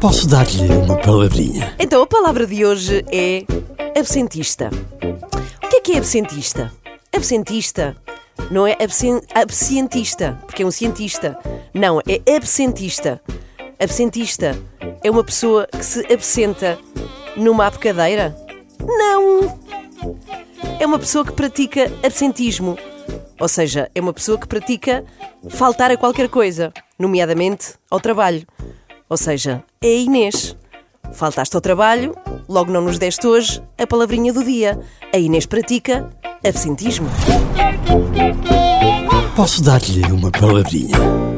Posso dar-lhe uma palavrinha? Então a palavra de hoje é absentista. O que é que é absentista? Absentista não é absen abscientista, porque é um cientista. Não, é absentista. Absentista é uma pessoa que se absenta numa apecadeira? Não! É uma pessoa que pratica absentismo. Ou seja, é uma pessoa que pratica faltar a qualquer coisa, nomeadamente ao trabalho. Ou seja, é a Inês. Faltaste ao trabalho, logo não nos deste hoje a palavrinha do dia. A Inês pratica absentismo. Posso dar-lhe uma palavrinha?